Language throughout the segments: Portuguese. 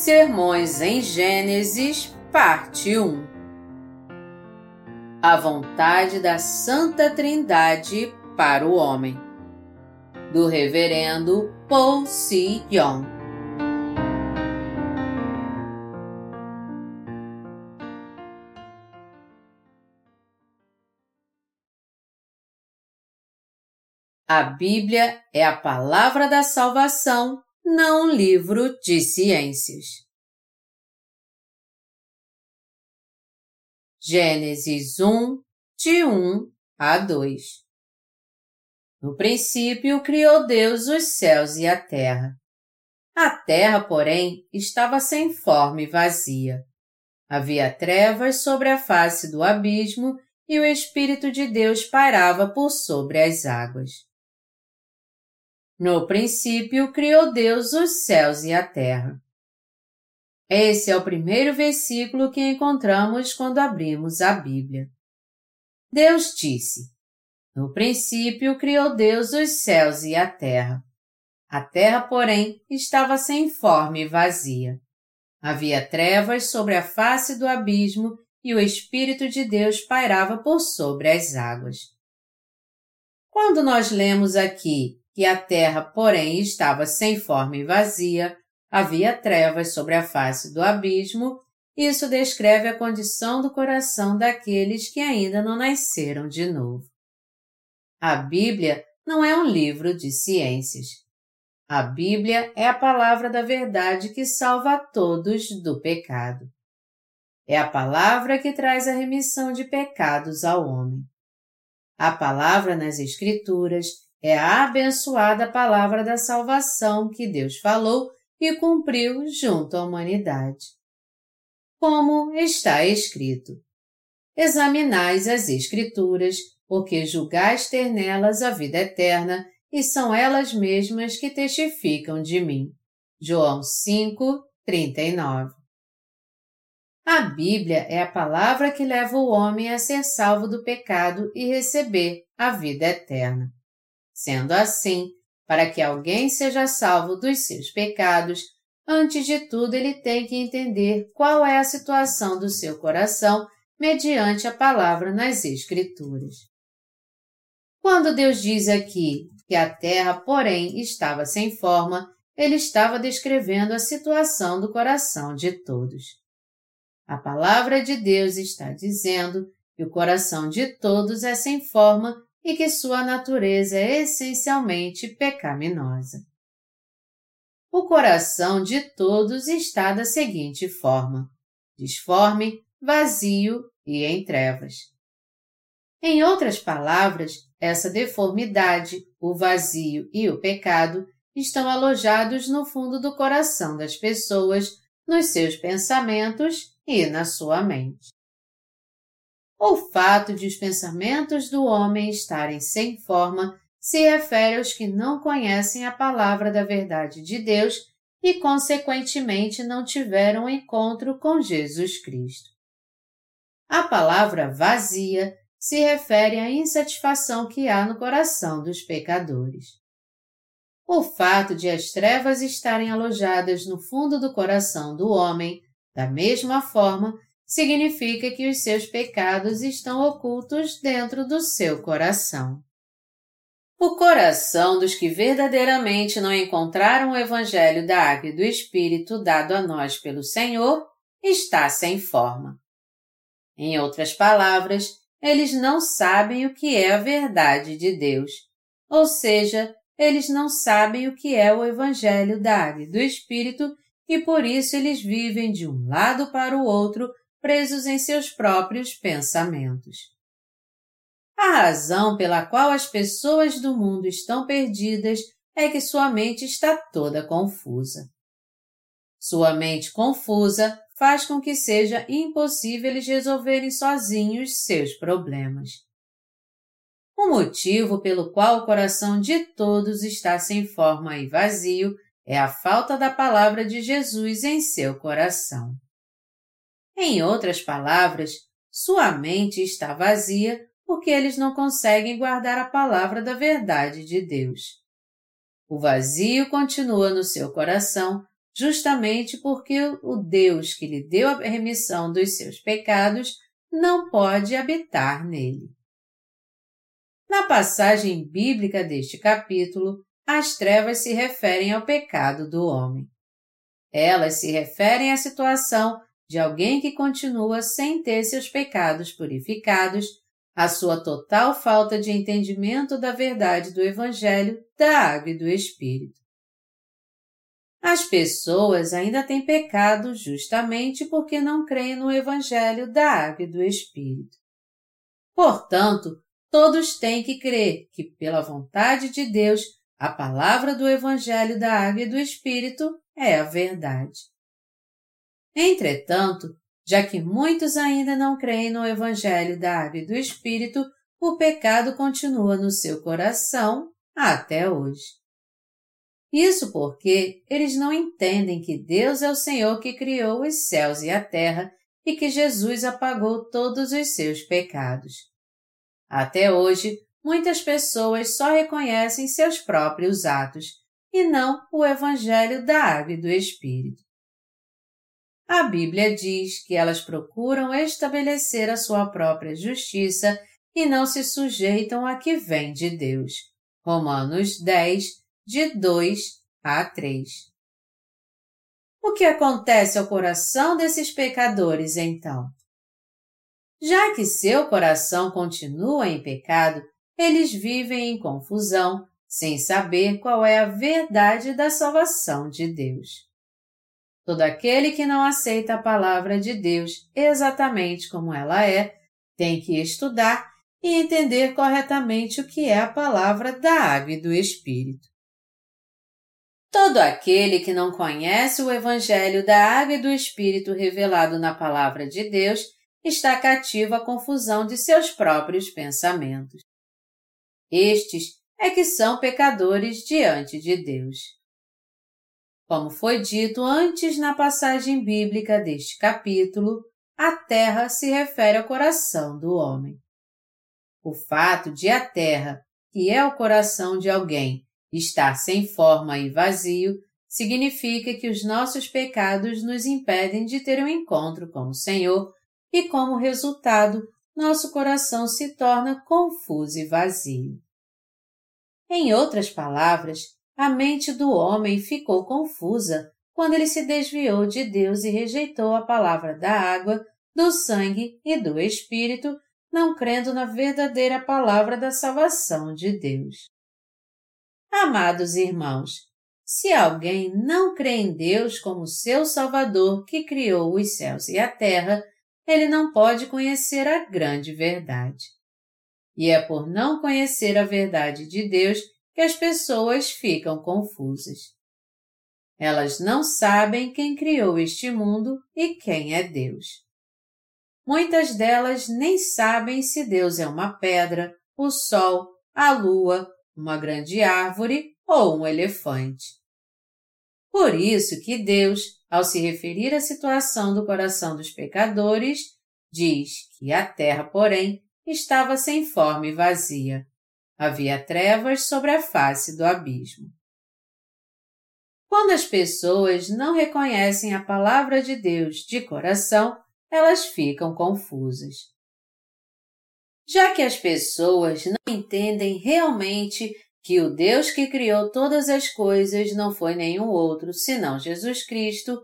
Sermões em Gênesis, parte 1 A vontade da Santa Trindade para o homem, do Reverendo Paul C. Young. A Bíblia é a palavra da salvação não livro de ciências. Gênesis 1, de 1 a 2 No princípio criou Deus os céus e a terra. A terra, porém, estava sem forma e vazia. Havia trevas sobre a face do abismo e o Espírito de Deus pairava por sobre as águas. No princípio criou Deus os céus e a terra. Esse é o primeiro versículo que encontramos quando abrimos a Bíblia. Deus disse: No princípio criou Deus os céus e a terra. A terra, porém, estava sem forma e vazia. Havia trevas sobre a face do abismo e o Espírito de Deus pairava por sobre as águas. Quando nós lemos aqui que a terra, porém, estava sem forma e vazia, havia trevas sobre a face do abismo, isso descreve a condição do coração daqueles que ainda não nasceram de novo. A Bíblia não é um livro de ciências. A Bíblia é a palavra da verdade que salva a todos do pecado. É a palavra que traz a remissão de pecados ao homem. A palavra nas Escrituras é a abençoada palavra da salvação que Deus falou e cumpriu junto à humanidade. Como está escrito: Examinais as Escrituras, porque julgais ter nelas a vida eterna, e são elas mesmas que testificam de mim. João 5, 39. A Bíblia é a palavra que leva o homem a ser salvo do pecado e receber a vida eterna. Sendo assim, para que alguém seja salvo dos seus pecados, antes de tudo ele tem que entender qual é a situação do seu coração mediante a palavra nas Escrituras. Quando Deus diz aqui que a terra, porém, estava sem forma, ele estava descrevendo a situação do coração de todos. A palavra de Deus está dizendo que o coração de todos é sem forma e que sua natureza é essencialmente pecaminosa. O coração de todos está da seguinte forma: disforme, vazio e em trevas. Em outras palavras, essa deformidade, o vazio e o pecado estão alojados no fundo do coração das pessoas, nos seus pensamentos e na sua mente. O fato de os pensamentos do homem estarem sem forma se refere aos que não conhecem a palavra da verdade de Deus e, consequentemente, não tiveram encontro com Jesus Cristo. A palavra vazia se refere à insatisfação que há no coração dos pecadores. O fato de as trevas estarem alojadas no fundo do coração do homem, da mesma forma, significa que os seus pecados estão ocultos dentro do seu coração. O coração dos que verdadeiramente não encontraram o Evangelho da Água e do Espírito dado a nós pelo Senhor está sem forma. Em outras palavras, eles não sabem o que é a verdade de Deus, ou seja, eles não sabem o que é o Evangelho da Água e do Espírito e por isso eles vivem de um lado para o outro presos em seus próprios pensamentos. A razão pela qual as pessoas do mundo estão perdidas é que sua mente está toda confusa. Sua mente confusa faz com que seja impossível eles resolverem sozinhos seus problemas. O motivo pelo qual o coração de todos está sem forma e vazio é a falta da palavra de Jesus em seu coração. Em outras palavras, sua mente está vazia porque eles não conseguem guardar a palavra da verdade de Deus. O vazio continua no seu coração justamente porque o Deus que lhe deu a remissão dos seus pecados não pode habitar nele. Na passagem bíblica deste capítulo, as trevas se referem ao pecado do homem. Elas se referem à situação de alguém que continua sem ter seus pecados purificados, à sua total falta de entendimento da verdade do Evangelho, da água e do Espírito. As pessoas ainda têm pecado justamente porque não creem no Evangelho da Água e do Espírito. Portanto, todos têm que crer que, pela vontade de Deus, a palavra do Evangelho da Água e do Espírito é a verdade. Entretanto, já que muitos ainda não creem no Evangelho da Água e do Espírito, o pecado continua no seu coração até hoje. Isso porque eles não entendem que Deus é o Senhor que criou os céus e a terra e que Jesus apagou todos os seus pecados. Até hoje, muitas pessoas só reconhecem seus próprios atos e não o Evangelho da Água e do Espírito. A Bíblia diz que elas procuram estabelecer a sua própria justiça e não se sujeitam a que vem de Deus. Romanos 10, de 2 a 3. O que acontece ao coração desses pecadores então? Já que seu coração continua em pecado, eles vivem em confusão, sem saber qual é a verdade da salvação de Deus. Todo aquele que não aceita a palavra de Deus exatamente como ela é, tem que estudar e entender corretamente o que é a palavra da água e do Espírito. Todo aquele que não conhece o Evangelho da Água e do Espírito revelado na Palavra de Deus está cativo à confusão de seus próprios pensamentos. Estes é que são pecadores diante de Deus. Como foi dito antes na passagem bíblica deste capítulo, a terra se refere ao coração do homem. O fato de a terra, que é o coração de alguém, Estar sem forma e vazio significa que os nossos pecados nos impedem de ter um encontro com o Senhor e, como resultado, nosso coração se torna confuso e vazio. Em outras palavras, a mente do homem ficou confusa quando ele se desviou de Deus e rejeitou a palavra da água, do sangue e do Espírito, não crendo na verdadeira palavra da salvação de Deus. Amados irmãos, se alguém não crê em Deus como seu Salvador que criou os céus e a terra, ele não pode conhecer a grande verdade. E é por não conhecer a verdade de Deus que as pessoas ficam confusas. Elas não sabem quem criou este mundo e quem é Deus. Muitas delas nem sabem se Deus é uma pedra, o sol, a lua, uma grande árvore ou um elefante. Por isso que Deus, ao se referir à situação do coração dos pecadores, diz que a terra, porém, estava sem forma e vazia. Havia trevas sobre a face do abismo. Quando as pessoas não reconhecem a palavra de Deus de coração, elas ficam confusas. Já que as pessoas não entendem realmente que o Deus que criou todas as coisas não foi nenhum outro senão Jesus Cristo,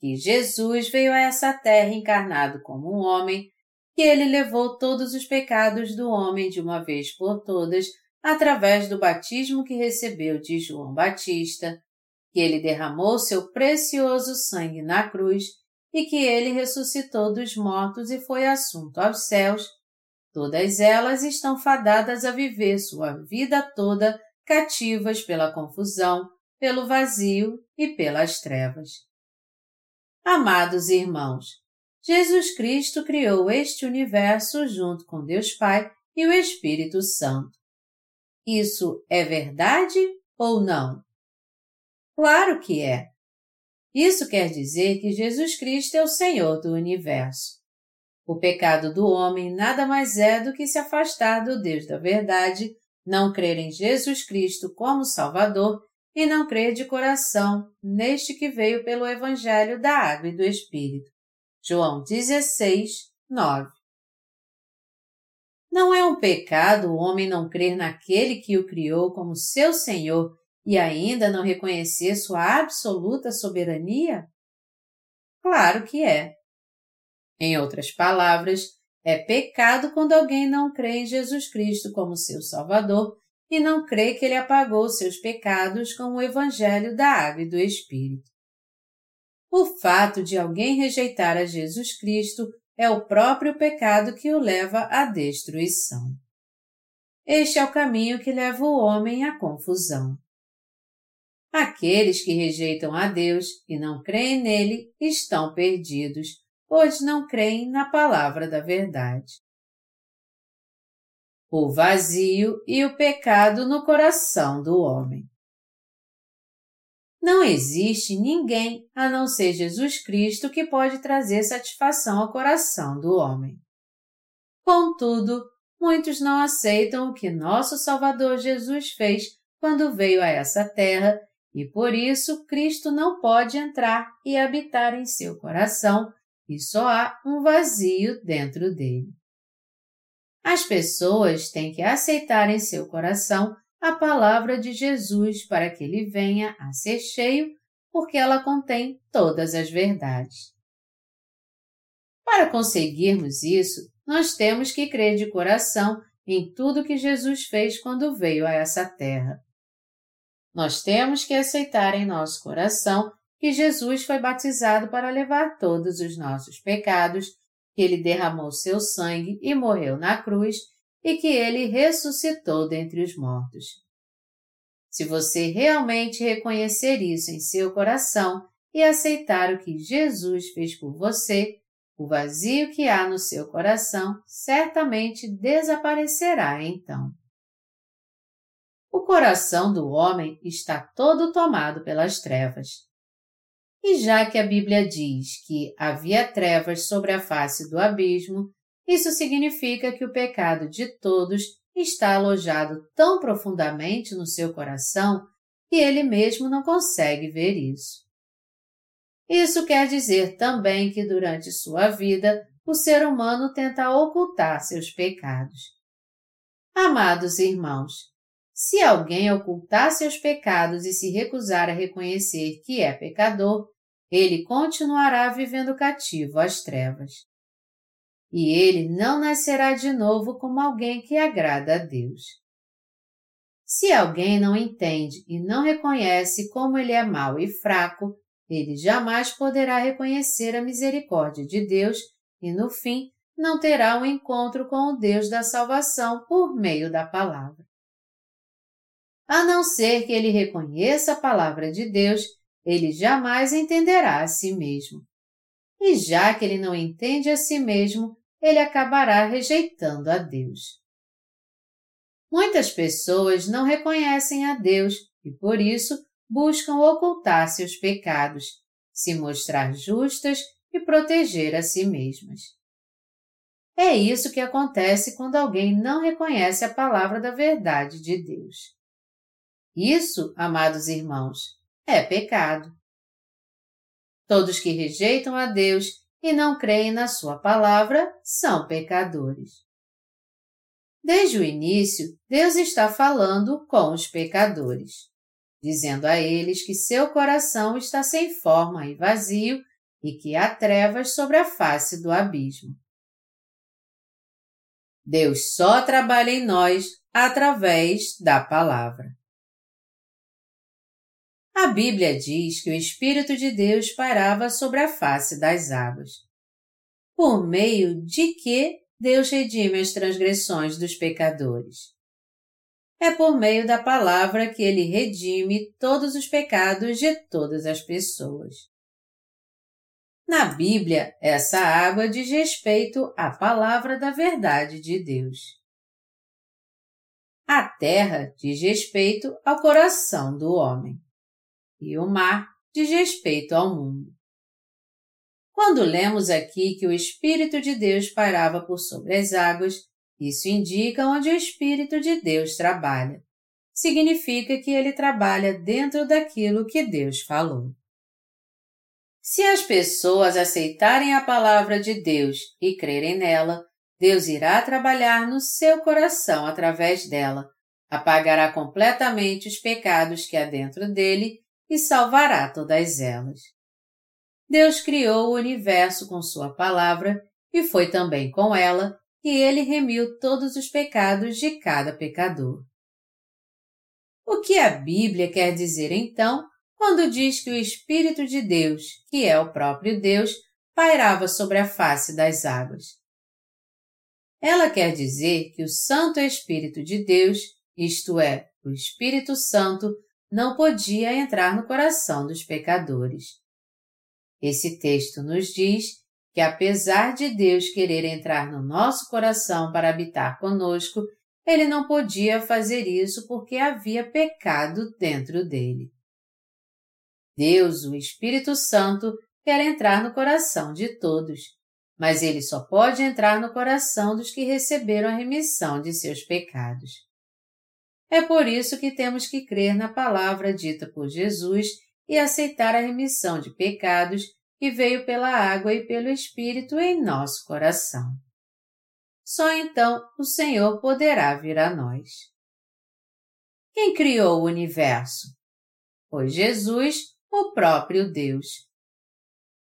que Jesus veio a essa terra encarnado como um homem, que ele levou todos os pecados do homem de uma vez por todas através do batismo que recebeu de João Batista, que ele derramou seu precioso sangue na cruz e que ele ressuscitou dos mortos e foi assunto aos céus Todas elas estão fadadas a viver sua vida toda cativas pela confusão, pelo vazio e pelas trevas. Amados irmãos, Jesus Cristo criou este universo junto com Deus Pai e o Espírito Santo. Isso é verdade ou não? Claro que é. Isso quer dizer que Jesus Cristo é o Senhor do universo. O pecado do homem nada mais é do que se afastar do Deus da verdade, não crer em Jesus Cristo como Salvador e não crer de coração neste que veio pelo Evangelho da Água e do Espírito. João 16, 9. Não é um pecado o homem não crer naquele que o criou como seu Senhor e ainda não reconhecer sua absoluta soberania? Claro que é. Em outras palavras, é pecado quando alguém não crê em Jesus Cristo como seu Salvador e não crê que ele apagou seus pecados com o Evangelho da Água e do Espírito. O fato de alguém rejeitar a Jesus Cristo é o próprio pecado que o leva à destruição. Este é o caminho que leva o homem à confusão. Aqueles que rejeitam a Deus e não creem nele estão perdidos, pois não creem na palavra da verdade. O vazio e o pecado no coração do homem. Não existe ninguém a não ser Jesus Cristo que pode trazer satisfação ao coração do homem. Contudo, muitos não aceitam o que nosso Salvador Jesus fez quando veio a essa terra e por isso Cristo não pode entrar e habitar em seu coração e só há um vazio dentro dele. As pessoas têm que aceitar em seu coração a palavra de Jesus para que ele venha a ser cheio, porque ela contém todas as verdades. Para conseguirmos isso, nós temos que crer de coração em tudo que Jesus fez quando veio a essa terra. Nós temos que aceitar em nosso coração que Jesus foi batizado para levar todos os nossos pecados, que ele derramou seu sangue e morreu na cruz e que ele ressuscitou dentre os mortos. Se você realmente reconhecer isso em seu coração e aceitar o que Jesus fez por você, o vazio que há no seu coração certamente desaparecerá então. O coração do homem está todo tomado pelas trevas. E já que a Bíblia diz que havia trevas sobre a face do abismo, isso significa que o pecado de todos está alojado tão profundamente no seu coração que ele mesmo não consegue ver isso. Isso quer dizer também que durante sua vida o ser humano tenta ocultar seus pecados. Amados irmãos, se alguém ocultar seus pecados e se recusar a reconhecer que é pecador, ele continuará vivendo cativo às trevas. E ele não nascerá de novo como alguém que agrada a Deus. Se alguém não entende e não reconhece como ele é mau e fraco, ele jamais poderá reconhecer a misericórdia de Deus e, no fim, não terá um encontro com o Deus da salvação por meio da palavra a não ser que ele reconheça a palavra de Deus, ele jamais entenderá a si mesmo. E já que ele não entende a si mesmo, ele acabará rejeitando a Deus. Muitas pessoas não reconhecem a Deus e, por isso, buscam ocultar seus pecados, se mostrar justas e proteger a si mesmas. É isso que acontece quando alguém não reconhece a palavra da verdade de Deus. Isso, amados irmãos, é pecado. Todos que rejeitam a Deus e não creem na Sua palavra são pecadores. Desde o início, Deus está falando com os pecadores, dizendo a eles que seu coração está sem forma e vazio e que há trevas sobre a face do abismo. Deus só trabalha em nós através da palavra. A Bíblia diz que o Espírito de Deus pairava sobre a face das águas. Por meio de que Deus redime as transgressões dos pecadores? É por meio da palavra que ele redime todos os pecados de todas as pessoas. Na Bíblia, essa água diz respeito à palavra da verdade de Deus. A terra diz respeito ao coração do homem e o mar diz respeito ao mundo. Quando lemos aqui que o Espírito de Deus pairava por sobre as águas, isso indica onde o Espírito de Deus trabalha. significa que ele trabalha dentro daquilo que Deus falou. Se as pessoas aceitarem a palavra de Deus e crerem nela, Deus irá trabalhar no seu coração através dela, apagará completamente os pecados que há dentro dele e salvará todas elas. Deus criou o universo com Sua palavra e foi também com ela que ele remiu todos os pecados de cada pecador. O que a Bíblia quer dizer então quando diz que o Espírito de Deus, que é o próprio Deus, pairava sobre a face das águas? Ela quer dizer que o Santo Espírito de Deus, isto é, o Espírito Santo, não podia entrar no coração dos pecadores. Esse texto nos diz que, apesar de Deus querer entrar no nosso coração para habitar conosco, ele não podia fazer isso porque havia pecado dentro dele. Deus, o Espírito Santo, quer entrar no coração de todos, mas ele só pode entrar no coração dos que receberam a remissão de seus pecados. É por isso que temos que crer na palavra dita por Jesus e aceitar a remissão de pecados que veio pela água e pelo Espírito em nosso coração. Só então o Senhor poderá vir a nós. Quem criou o universo? Foi Jesus, o próprio Deus.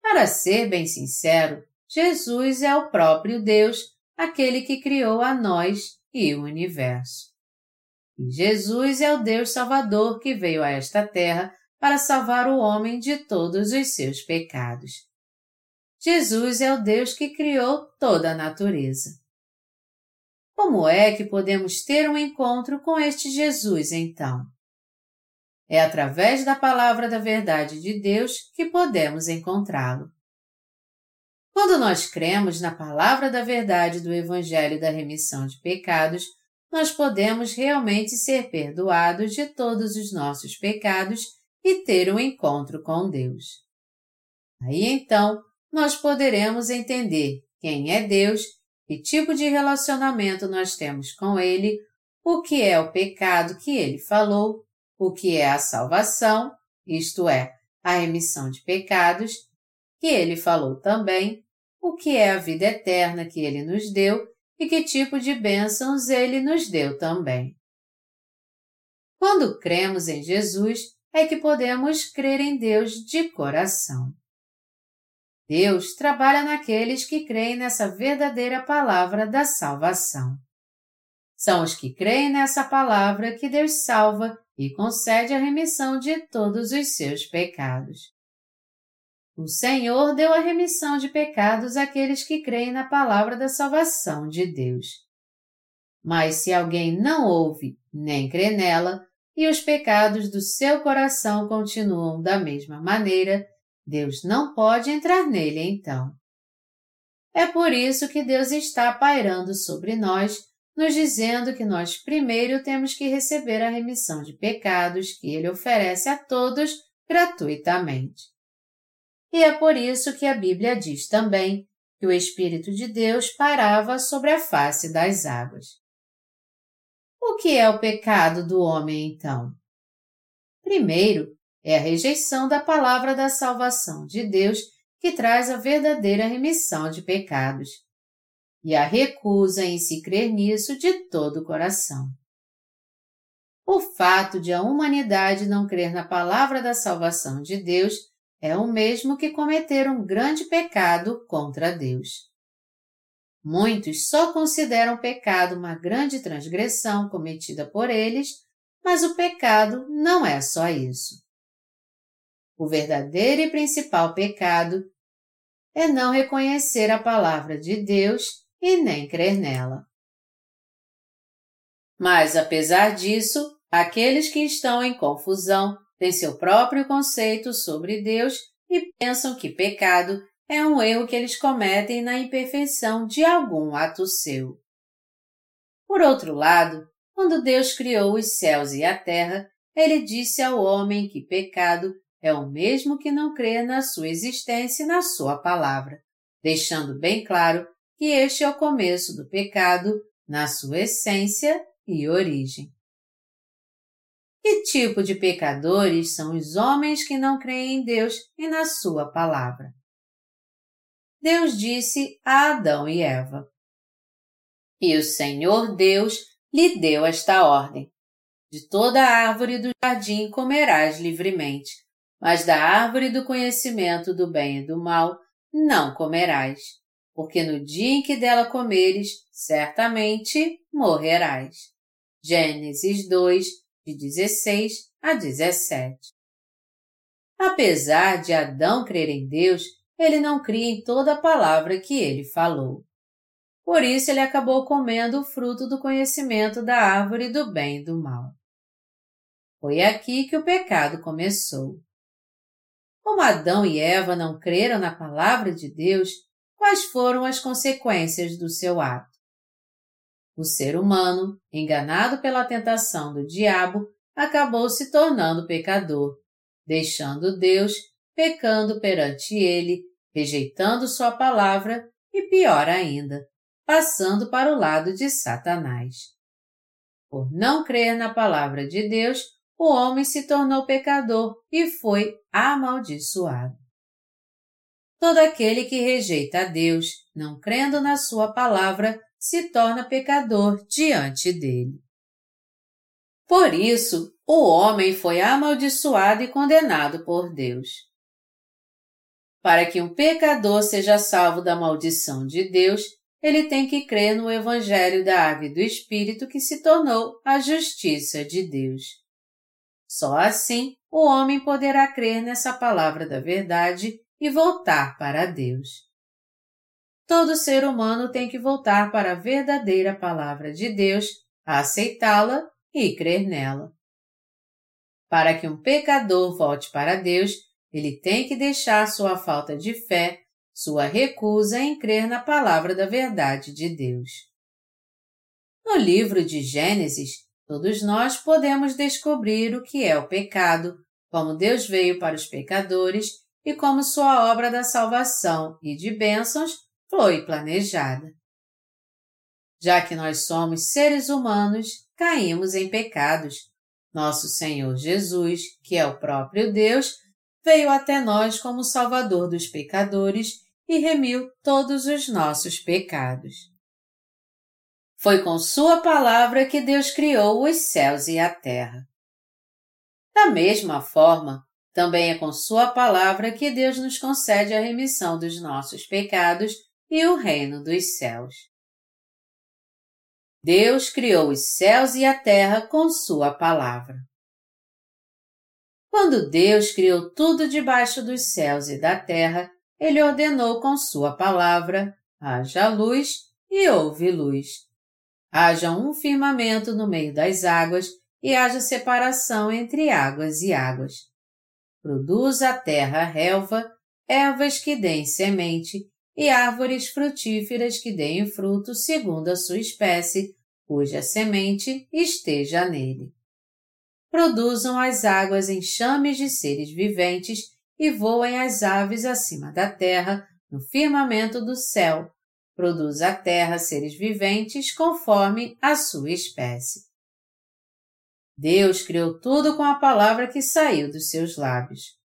Para ser bem sincero, Jesus é o próprio Deus, aquele que criou a nós e o universo. Jesus é o Deus Salvador que veio a esta terra para salvar o homem de todos os seus pecados. Jesus é o Deus que criou toda a natureza. Como é que podemos ter um encontro com este Jesus então? É através da palavra da verdade de Deus que podemos encontrá-lo. Quando nós cremos na palavra da verdade do Evangelho da remissão de pecados, nós podemos realmente ser perdoados de todos os nossos pecados e ter um encontro com Deus. Aí então, nós poderemos entender quem é Deus, que tipo de relacionamento nós temos com Ele, o que é o pecado que Ele falou o que é a salvação, isto é, a remissão de pecados, que ele falou também, o que é a vida eterna que ele nos deu e que tipo de bênçãos ele nos deu também. Quando cremos em Jesus, é que podemos crer em Deus de coração. Deus trabalha naqueles que creem nessa verdadeira palavra da salvação. São os que creem nessa palavra que Deus salva e concede a remissão de todos os seus pecados. O Senhor deu a remissão de pecados àqueles que creem na palavra da salvação de Deus. Mas se alguém não ouve nem crê nela, e os pecados do seu coração continuam da mesma maneira, Deus não pode entrar nele então. É por isso que Deus está pairando sobre nós nos dizendo que nós primeiro temos que receber a remissão de pecados que Ele oferece a todos gratuitamente. E é por isso que a Bíblia diz também que o Espírito de Deus parava sobre a face das águas. O que é o pecado do homem, então? Primeiro, é a rejeição da palavra da salvação de Deus que traz a verdadeira remissão de pecados e a recusa em se crer nisso de todo o coração. O fato de a humanidade não crer na palavra da salvação de Deus é o mesmo que cometer um grande pecado contra Deus. Muitos só consideram pecado uma grande transgressão cometida por eles, mas o pecado não é só isso. O verdadeiro e principal pecado é não reconhecer a palavra de Deus e nem crer nela. Mas, apesar disso, aqueles que estão em confusão têm seu próprio conceito sobre Deus e pensam que pecado é um erro que eles cometem na imperfeição de algum ato seu. Por outro lado, quando Deus criou os céus e a terra, ele disse ao homem que pecado é o mesmo que não crer na sua existência e na sua palavra, deixando bem claro que este é o começo do pecado na sua essência e origem. Que tipo de pecadores são os homens que não creem em Deus e na Sua palavra? Deus disse a Adão e Eva: E o Senhor Deus lhe deu esta ordem: De toda árvore do jardim comerás livremente, mas da árvore do conhecimento do bem e do mal não comerás, porque no dia em que dela comeres, certamente morrerás. Gênesis 2, de 16 a 17. Apesar de Adão crer em Deus, ele não cria em toda a palavra que ele falou. Por isso ele acabou comendo o fruto do conhecimento da árvore do bem e do mal. Foi aqui que o pecado começou. Como Adão e Eva não creram na palavra de Deus, quais foram as consequências do seu ato? O ser humano, enganado pela tentação do diabo, acabou se tornando pecador, deixando Deus, pecando perante ele, rejeitando sua palavra e pior ainda, passando para o lado de Satanás. Por não crer na palavra de Deus, o homem se tornou pecador e foi amaldiçoado. Todo aquele que rejeita a Deus, não crendo na sua palavra, se torna pecador diante dele. Por isso, o homem foi amaldiçoado e condenado por Deus. Para que um pecador seja salvo da maldição de Deus, ele tem que crer no Evangelho da Água e do Espírito que se tornou a justiça de Deus. Só assim o homem poderá crer nessa palavra da verdade e voltar para Deus. Todo ser humano tem que voltar para a verdadeira palavra de Deus, aceitá-la e crer nela. Para que um pecador volte para Deus, ele tem que deixar sua falta de fé sua recusa em crer na palavra da verdade de Deus. No livro de Gênesis, todos nós podemos descobrir o que é o pecado, como Deus veio para os pecadores e como sua obra da salvação e de bênçãos foi planejada. Já que nós somos seres humanos, caímos em pecados. Nosso Senhor Jesus, que é o próprio Deus, veio até nós como Salvador dos pecadores e remiu todos os nossos pecados. Foi com Sua palavra que Deus criou os céus e a terra. Da mesma forma, também é com Sua palavra que Deus nos concede a remissão dos nossos pecados e o reino dos céus. Deus criou os céus e a terra com Sua palavra. Quando Deus criou tudo debaixo dos céus e da terra, ele ordenou com sua palavra: haja luz e houve luz. Haja um firmamento no meio das águas e haja separação entre águas e águas. Produza a terra relva, ervas que deem semente e árvores frutíferas que deem fruto segundo a sua espécie, cuja semente esteja nele. Produzam as águas enxames de seres viventes e voem as aves acima da terra, no firmamento do céu. Produz a terra seres viventes conforme a sua espécie. Deus criou tudo com a palavra que saiu dos seus lábios.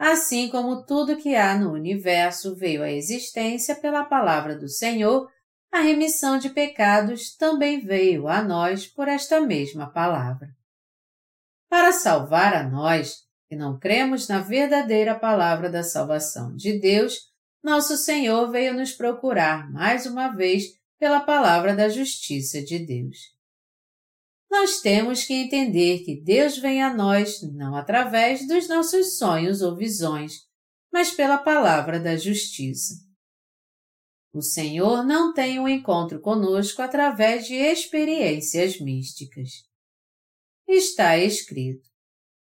Assim como tudo que há no universo veio à existência pela palavra do Senhor, a remissão de pecados também veio a nós por esta mesma palavra. Para salvar a nós, que não cremos na verdadeira palavra da salvação de Deus, nosso Senhor veio nos procurar mais uma vez pela palavra da justiça de Deus. Nós temos que entender que Deus vem a nós não através dos nossos sonhos ou visões, mas pela palavra da justiça. O Senhor não tem um encontro conosco através de experiências místicas. Está escrito: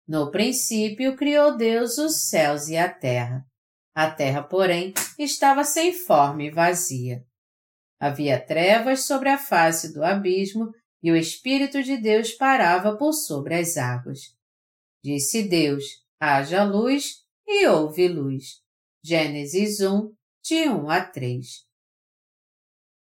no princípio criou Deus os céus e a terra. A terra, porém, estava sem forma e vazia. Havia trevas sobre a face do abismo e o Espírito de Deus parava por sobre as águas. Disse Deus: haja luz e houve luz. Gênesis 1, de 1 a 3.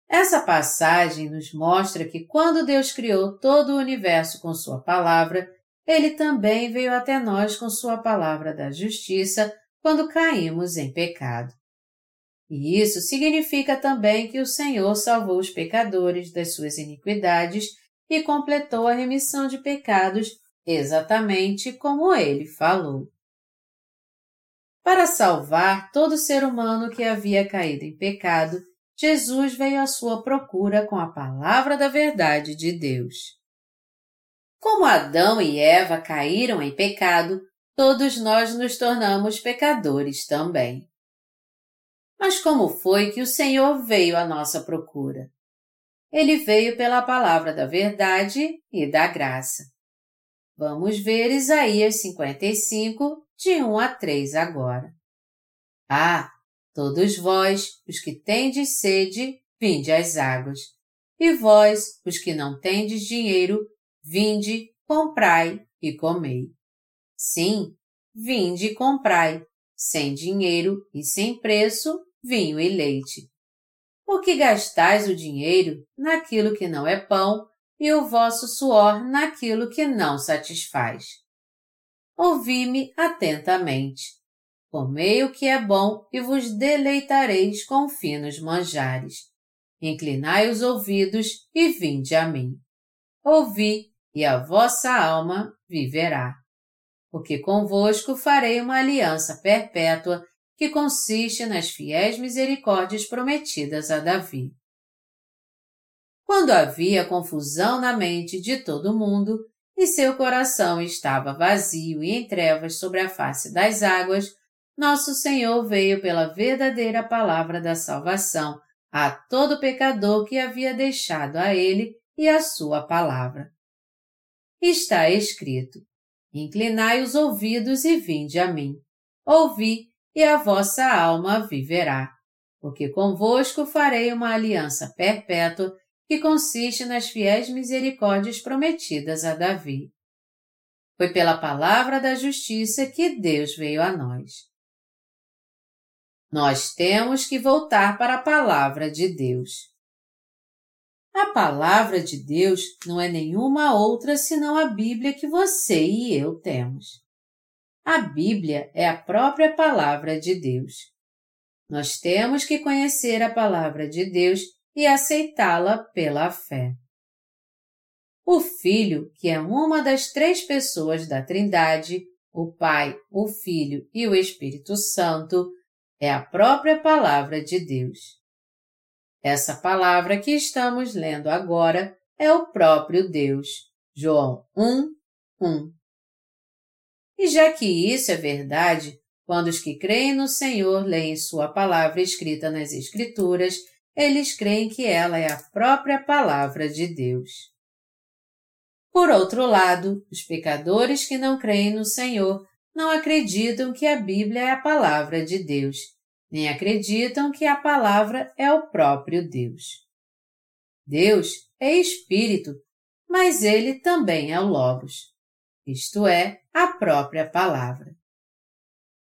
Essa passagem nos mostra que quando Deus criou todo o universo com Sua palavra, ele também veio até nós com sua palavra da justiça quando caímos em pecado. E isso significa também que o Senhor salvou os pecadores das suas iniquidades e completou a remissão de pecados exatamente como ele falou. Para salvar todo ser humano que havia caído em pecado, Jesus veio à sua procura com a palavra da verdade de Deus. Como Adão e Eva caíram em pecado, todos nós nos tornamos pecadores também. Mas como foi que o Senhor veio à nossa procura? Ele veio pela palavra da verdade e da graça. Vamos ver Isaías 55, de 1 a 3 agora. Ah, todos vós, os que tendes sede, vinde às águas. E vós, os que não tendes dinheiro, vinde, comprai e comei. Sim, vinde e comprai, sem dinheiro e sem preço, vinho e leite. Porque gastais o dinheiro naquilo que não é pão e o vosso suor naquilo que não satisfaz. Ouvi-me atentamente. Comei o que é bom e vos deleitareis com finos manjares. Inclinai os ouvidos e vinde a mim. Ouvi, e a vossa alma viverá. Porque convosco farei uma aliança perpétua que consiste nas fiéis misericórdias prometidas a Davi. Quando havia confusão na mente de todo mundo e seu coração estava vazio e em trevas sobre a face das águas, nosso Senhor veio pela verdadeira palavra da salvação a todo pecador que havia deixado a Ele e a Sua palavra. Está escrito: Inclinai os ouvidos e vinde a mim. Ouvi, e a vossa alma viverá. Porque convosco farei uma aliança perpétua que consiste nas fiéis misericórdias prometidas a Davi. Foi pela palavra da justiça que Deus veio a nós. Nós temos que voltar para a palavra de Deus. A palavra de Deus não é nenhuma outra senão a Bíblia que você e eu temos. A Bíblia é a própria palavra de Deus. Nós temos que conhecer a palavra de Deus e aceitá-la pela fé. O Filho, que é uma das três pessoas da Trindade, o Pai, o Filho e o Espírito Santo, é a própria palavra de Deus. Essa palavra que estamos lendo agora é o próprio Deus. João 1, 1. E já que isso é verdade, quando os que creem no Senhor leem Sua palavra escrita nas Escrituras, eles creem que ela é a própria palavra de Deus. Por outro lado, os pecadores que não creem no Senhor não acreditam que a Bíblia é a palavra de Deus, nem acreditam que a palavra é o próprio Deus. Deus é Espírito, mas ele também é o Logos, isto é, a própria palavra.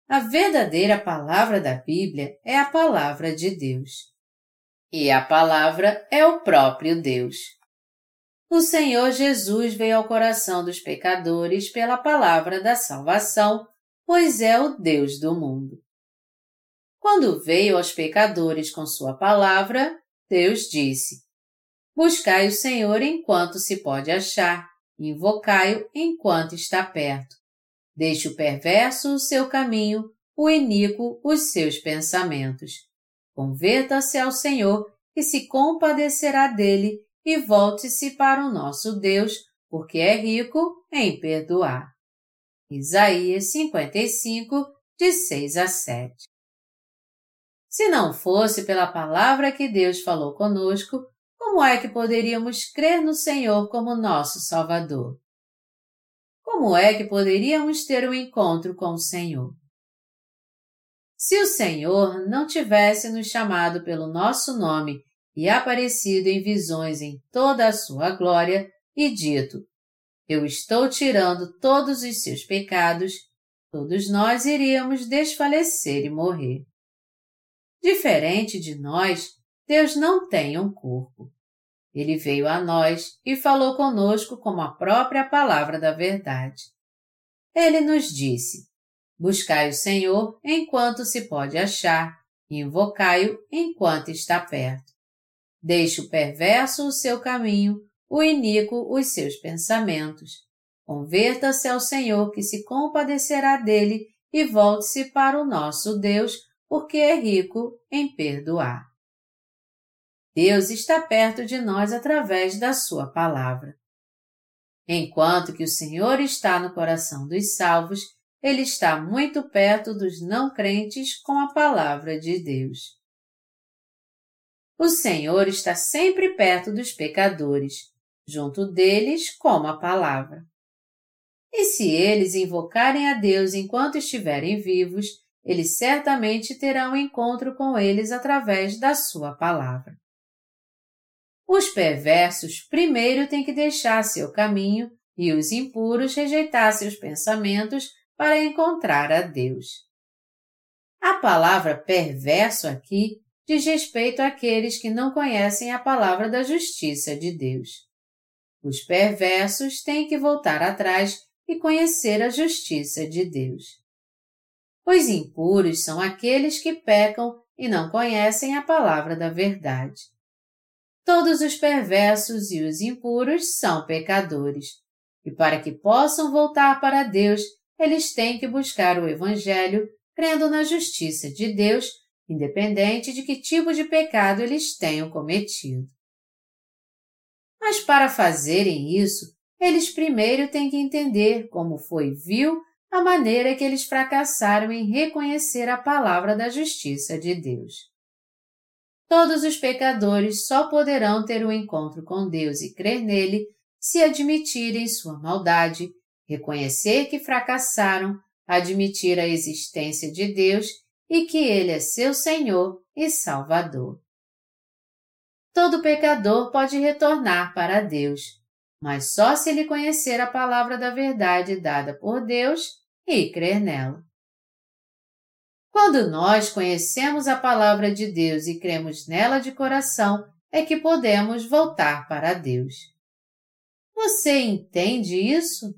A verdadeira palavra da Bíblia é a palavra de Deus. E a palavra é o próprio Deus. O Senhor Jesus veio ao coração dos pecadores pela palavra da salvação, pois é o Deus do mundo. Quando veio aos pecadores com sua palavra, Deus disse: Buscai o Senhor enquanto se pode achar, invocai-o enquanto está perto. Deixe o perverso o seu caminho, o iníquo os seus pensamentos. Converta-se ao Senhor, que se compadecerá dele, e volte-se para o nosso Deus, porque é rico em perdoar. Isaías 55, de 6 a 7. Se não fosse pela palavra que Deus falou conosco, como é que poderíamos crer no Senhor como nosso Salvador? Como é que poderíamos ter um encontro com o Senhor? Se o Senhor não tivesse nos chamado pelo nosso nome e aparecido em visões em toda a sua glória e dito: Eu estou tirando todos os seus pecados, todos nós iríamos desfalecer e morrer. Diferente de nós, Deus não tem um corpo. Ele veio a nós e falou conosco como a própria palavra da verdade. Ele nos disse: Buscai o Senhor enquanto se pode achar, invocai-o enquanto está perto. Deixe o perverso o seu caminho, o iníquo os seus pensamentos. Converta-se ao Senhor que se compadecerá dele e volte-se para o nosso Deus, porque é rico em perdoar. Deus está perto de nós através da Sua palavra. Enquanto que o Senhor está no coração dos salvos, Ele está muito perto dos não crentes com a palavra de Deus. O Senhor está sempre perto dos pecadores, junto deles como a palavra. E se eles invocarem a Deus enquanto estiverem vivos, eles certamente terão um encontro com eles através da sua palavra. Os perversos primeiro têm que deixar seu caminho e os impuros rejeitar seus pensamentos para encontrar a Deus. A palavra perverso aqui diz respeito àqueles que não conhecem a palavra da justiça de Deus. Os perversos têm que voltar atrás e conhecer a justiça de Deus. Os impuros são aqueles que pecam e não conhecem a palavra da verdade. Todos os perversos e os impuros são pecadores, e para que possam voltar para Deus, eles têm que buscar o Evangelho, crendo na justiça de Deus, independente de que tipo de pecado eles tenham cometido. Mas para fazerem isso, eles primeiro têm que entender como foi vil a maneira que eles fracassaram em reconhecer a palavra da justiça de Deus. Todos os pecadores só poderão ter um encontro com Deus e crer nele se admitirem sua maldade, reconhecer que fracassaram, admitir a existência de Deus e que Ele é seu Senhor e Salvador. Todo pecador pode retornar para Deus, mas só se ele conhecer a palavra da verdade dada por Deus e crer nela. Quando nós conhecemos a palavra de Deus e cremos nela de coração, é que podemos voltar para Deus. Você entende isso?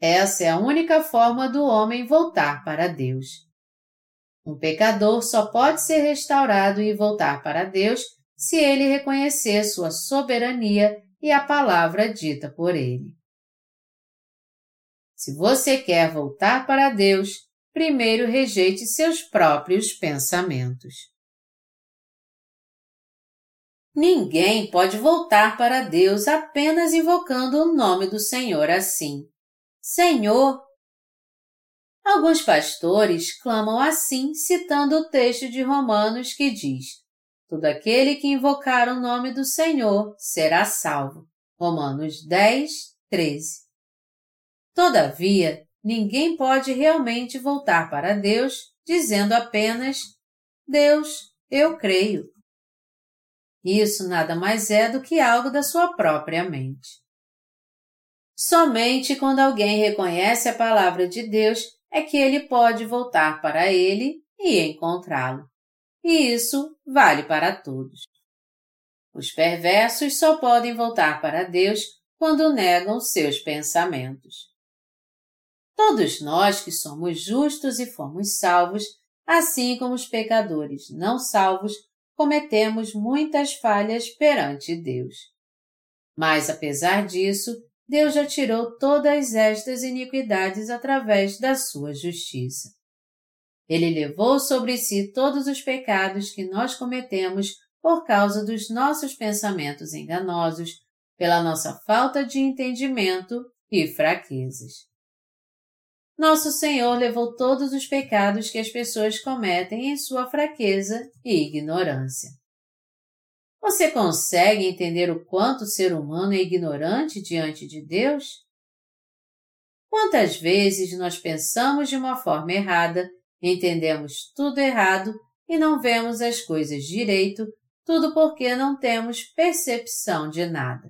Essa é a única forma do homem voltar para Deus. Um pecador só pode ser restaurado e voltar para Deus se ele reconhecer sua soberania e a palavra dita por ele. Se você quer voltar para Deus, primeiro rejeite seus próprios pensamentos. Ninguém pode voltar para Deus apenas invocando o nome do Senhor assim. Senhor! Alguns pastores clamam assim, citando o texto de Romanos que diz: Todo aquele que invocar o nome do Senhor será salvo. Romanos 10, 13. Todavia, ninguém pode realmente voltar para Deus dizendo apenas: Deus, eu creio. Isso nada mais é do que algo da sua própria mente. Somente quando alguém reconhece a palavra de Deus é que ele pode voltar para ele e encontrá-lo e isso vale para todos. Os perversos só podem voltar para Deus quando negam seus pensamentos. Todos nós que somos justos e fomos salvos, assim como os pecadores não salvos, cometemos muitas falhas perante Deus. Mas, apesar disso, Deus já tirou todas estas iniquidades através da sua justiça. Ele levou sobre si todos os pecados que nós cometemos por causa dos nossos pensamentos enganosos, pela nossa falta de entendimento e fraquezas. Nosso Senhor levou todos os pecados que as pessoas cometem em sua fraqueza e ignorância. Você consegue entender o quanto o ser humano é ignorante diante de Deus? Quantas vezes nós pensamos de uma forma errada Entendemos tudo errado e não vemos as coisas direito, tudo porque não temos percepção de nada.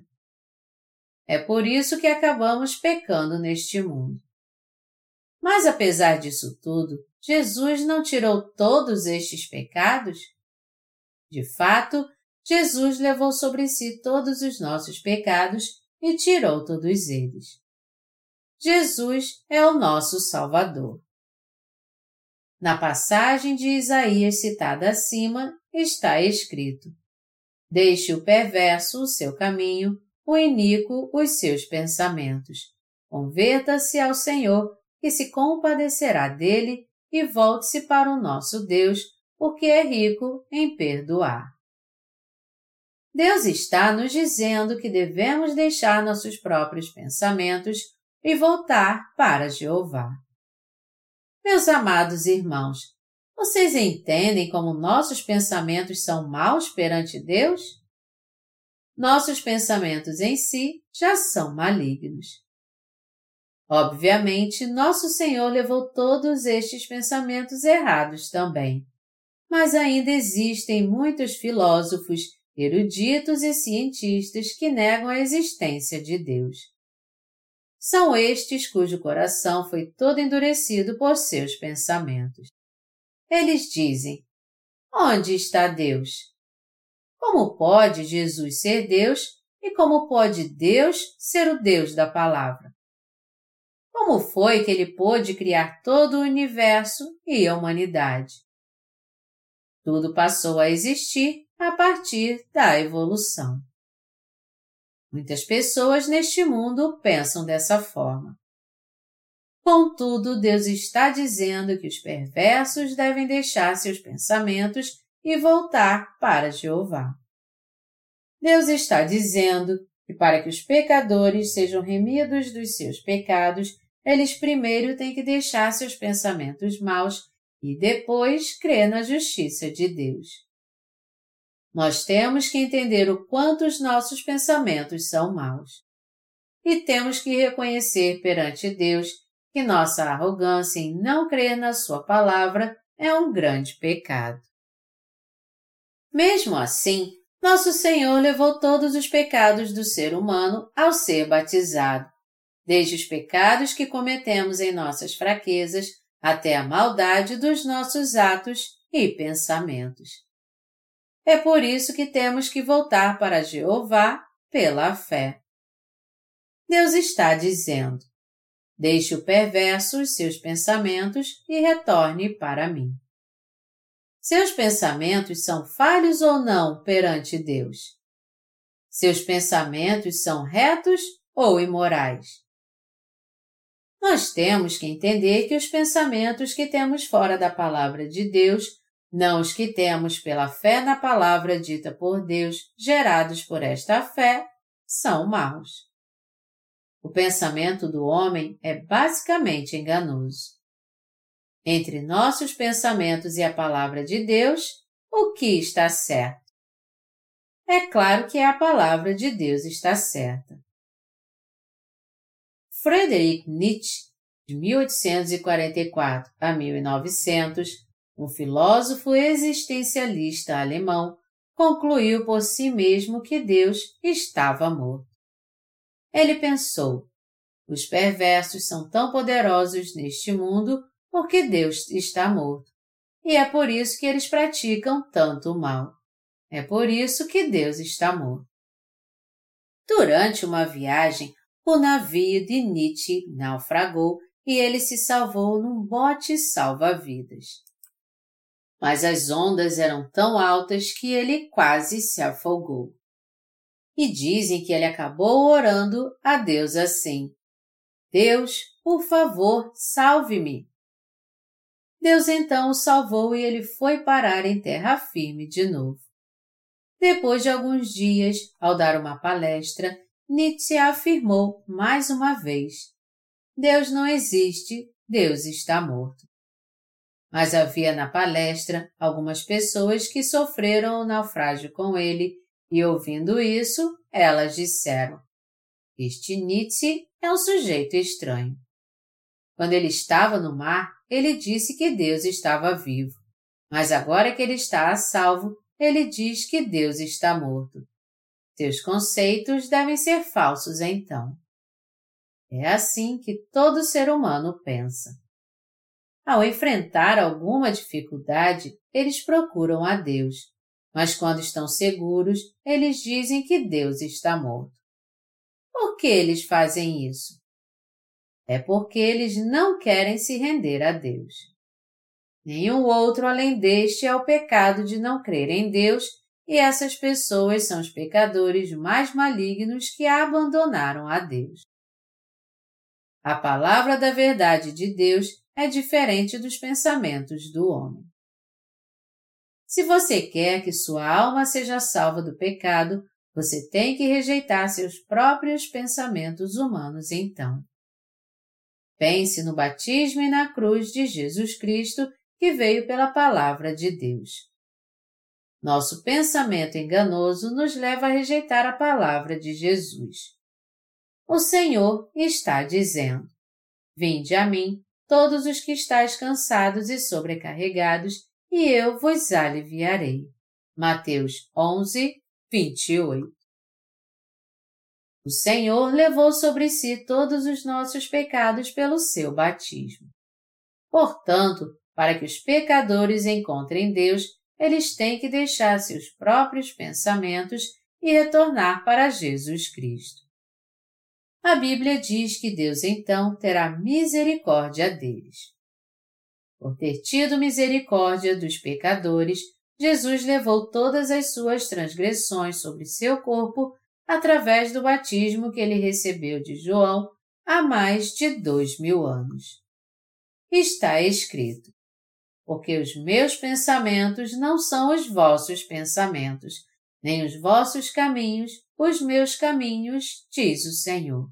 É por isso que acabamos pecando neste mundo. Mas apesar disso tudo, Jesus não tirou todos estes pecados? De fato, Jesus levou sobre si todos os nossos pecados e tirou todos eles. Jesus é o nosso Salvador. Na passagem de Isaías citada acima, está escrito: Deixe o perverso o seu caminho, o iníquo os seus pensamentos. Converta-se ao Senhor, que se compadecerá dele, e volte-se para o nosso Deus, porque é rico em perdoar. Deus está nos dizendo que devemos deixar nossos próprios pensamentos e voltar para Jeová. Meus amados irmãos, vocês entendem como nossos pensamentos são maus perante Deus? Nossos pensamentos em si já são malignos. Obviamente, nosso Senhor levou todos estes pensamentos errados também. Mas ainda existem muitos filósofos, eruditos e cientistas que negam a existência de Deus. São estes cujo coração foi todo endurecido por seus pensamentos. Eles dizem: Onde está Deus? Como pode Jesus ser Deus e como pode Deus ser o Deus da palavra? Como foi que ele pôde criar todo o universo e a humanidade? Tudo passou a existir a partir da evolução. Muitas pessoas neste mundo pensam dessa forma. Contudo, Deus está dizendo que os perversos devem deixar seus pensamentos e voltar para Jeová. Deus está dizendo que para que os pecadores sejam remidos dos seus pecados, eles primeiro têm que deixar seus pensamentos maus e depois crer na justiça de Deus. Nós temos que entender o quanto os nossos pensamentos são maus. E temos que reconhecer perante Deus que nossa arrogância em não crer na Sua palavra é um grande pecado. Mesmo assim, nosso Senhor levou todos os pecados do ser humano ao ser batizado, desde os pecados que cometemos em nossas fraquezas até a maldade dos nossos atos e pensamentos. É por isso que temos que voltar para Jeová pela fé. Deus está dizendo: Deixe o perverso os seus pensamentos e retorne para mim. Seus pensamentos são falhos ou não perante Deus? Seus pensamentos são retos ou imorais? Nós temos que entender que os pensamentos que temos fora da palavra de Deus, não os que temos pela fé na palavra dita por Deus, gerados por esta fé, são maus. O pensamento do homem é basicamente enganoso entre nossos pensamentos e a palavra de Deus, o que está certo? É claro que a palavra de Deus está certa. Friedrich Nietzsche, de 1844 a 1900, um filósofo existencialista alemão, concluiu por si mesmo que Deus estava morto. Ele pensou: os perversos são tão poderosos neste mundo porque Deus está morto. E é por isso que eles praticam tanto mal. É por isso que Deus está morto. Durante uma viagem, o navio de Nietzsche naufragou e ele se salvou num bote salva-vidas. Mas as ondas eram tão altas que ele quase se afogou. E dizem que ele acabou orando a Deus assim: Deus, por favor, salve-me. Deus então o salvou e ele foi parar em terra firme de novo. Depois de alguns dias, ao dar uma palestra, Nietzsche afirmou mais uma vez: Deus não existe, Deus está morto. Mas havia na palestra algumas pessoas que sofreram o naufrágio com ele, e ouvindo isso, elas disseram: Este Nietzsche é um sujeito estranho. Quando ele estava no mar, ele disse que Deus estava vivo. Mas agora que ele está a salvo, ele diz que Deus está morto. Seus conceitos devem ser falsos então. É assim que todo ser humano pensa. Ao enfrentar alguma dificuldade, eles procuram a Deus, Mas quando estão seguros, eles dizem que Deus está morto. Por que eles fazem isso? É porque eles não querem se render a Deus. Nenhum outro além deste é o pecado de não crer em Deus, e essas pessoas são os pecadores mais malignos que abandonaram a Deus. A palavra da verdade de Deus é diferente dos pensamentos do homem. Se você quer que sua alma seja salva do pecado, você tem que rejeitar seus próprios pensamentos humanos então. Pense no batismo e na cruz de Jesus Cristo que veio pela palavra de Deus. Nosso pensamento enganoso nos leva a rejeitar a palavra de Jesus. O Senhor está dizendo: Vinde a mim, todos os que estáis cansados e sobrecarregados, e eu vos aliviarei. Mateus 11, 28 O Senhor levou sobre si todos os nossos pecados pelo seu batismo. Portanto, para que os pecadores encontrem Deus, eles têm que deixar seus próprios pensamentos e retornar para Jesus Cristo. A Bíblia diz que Deus então terá misericórdia deles. Por ter tido misericórdia dos pecadores, Jesus levou todas as suas transgressões sobre seu corpo através do batismo que ele recebeu de João há mais de dois mil anos. Está escrito: porque os meus pensamentos não são os vossos pensamentos, nem os vossos caminhos, os meus caminhos, diz o Senhor.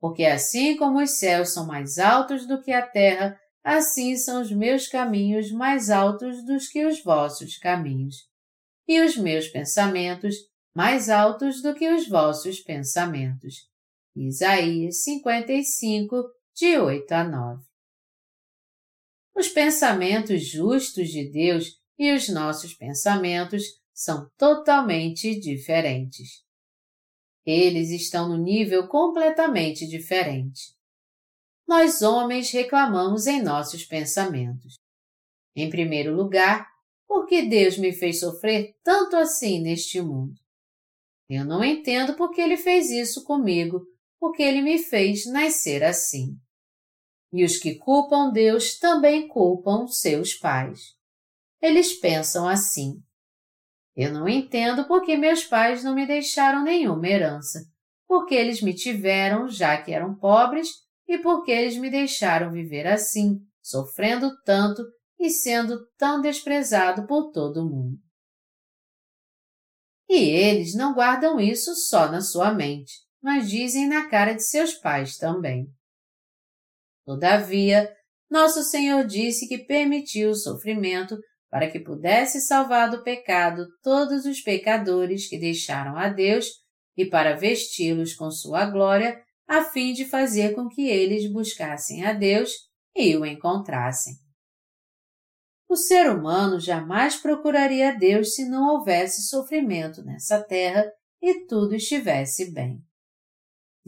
Porque assim como os céus são mais altos do que a terra, assim são os meus caminhos mais altos dos que os vossos caminhos, e os meus pensamentos mais altos do que os vossos pensamentos. Isaías 55, de 8 a 9 os pensamentos justos de Deus e os nossos pensamentos são totalmente diferentes. Eles estão no nível completamente diferente. Nós homens reclamamos em nossos pensamentos. Em primeiro lugar, por que Deus me fez sofrer tanto assim neste mundo? Eu não entendo por que Ele fez isso comigo, porque Ele me fez nascer assim. E os que culpam Deus também culpam seus pais. Eles pensam assim: Eu não entendo por que meus pais não me deixaram nenhuma herança, porque eles me tiveram já que eram pobres e porque eles me deixaram viver assim, sofrendo tanto e sendo tão desprezado por todo mundo. E eles não guardam isso só na sua mente, mas dizem na cara de seus pais também. Todavia, nosso Senhor disse que permitiu o sofrimento para que pudesse salvar do pecado todos os pecadores que deixaram a Deus e para vesti-los com sua glória, a fim de fazer com que eles buscassem a Deus e o encontrassem. O ser humano jamais procuraria Deus se não houvesse sofrimento nessa terra e tudo estivesse bem.